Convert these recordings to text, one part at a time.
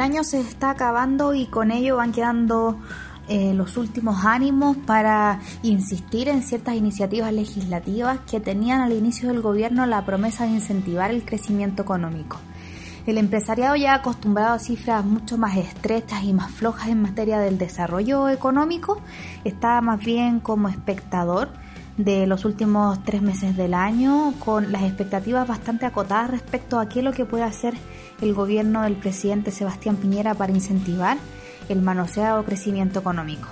año se está acabando y con ello van quedando eh, los últimos ánimos para insistir en ciertas iniciativas legislativas que tenían al inicio del gobierno la promesa de incentivar el crecimiento económico. El empresariado ya acostumbrado a cifras mucho más estrechas y más flojas en materia del desarrollo económico está más bien como espectador de los últimos tres meses del año con las expectativas bastante acotadas respecto a qué es lo que puede hacer el gobierno del presidente Sebastián Piñera para incentivar el manoseado crecimiento económico.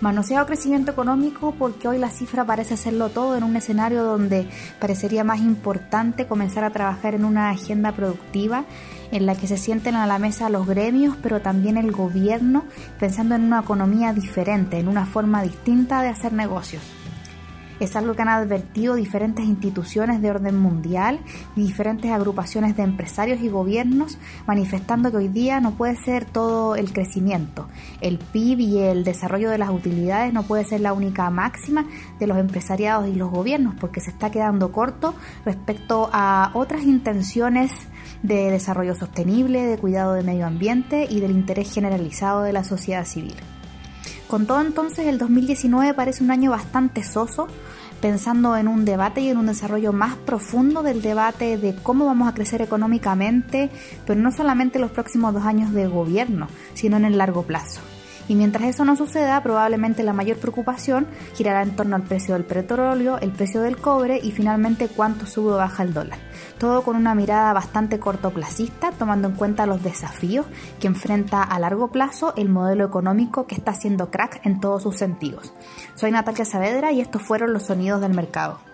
Manoseado crecimiento económico porque hoy la cifra parece hacerlo todo en un escenario donde parecería más importante comenzar a trabajar en una agenda productiva en la que se sienten a la mesa los gremios, pero también el gobierno, pensando en una economía diferente, en una forma distinta de hacer negocios. Es algo que han advertido diferentes instituciones de orden mundial y diferentes agrupaciones de empresarios y gobiernos, manifestando que hoy día no puede ser todo el crecimiento. El PIB y el desarrollo de las utilidades no puede ser la única máxima de los empresariados y los gobiernos, porque se está quedando corto respecto a otras intenciones de desarrollo sostenible, de cuidado del medio ambiente y del interés generalizado de la sociedad civil. Con todo entonces el 2019 parece un año bastante soso, pensando en un debate y en un desarrollo más profundo del debate de cómo vamos a crecer económicamente, pero no solamente los próximos dos años de gobierno, sino en el largo plazo. Y mientras eso no suceda, probablemente la mayor preocupación girará en torno al precio del petróleo, el precio del cobre y finalmente cuánto sube o baja el dólar. Todo con una mirada bastante cortoplacista, tomando en cuenta los desafíos que enfrenta a largo plazo el modelo económico que está haciendo crack en todos sus sentidos. Soy Natalia Saavedra y estos fueron los sonidos del mercado.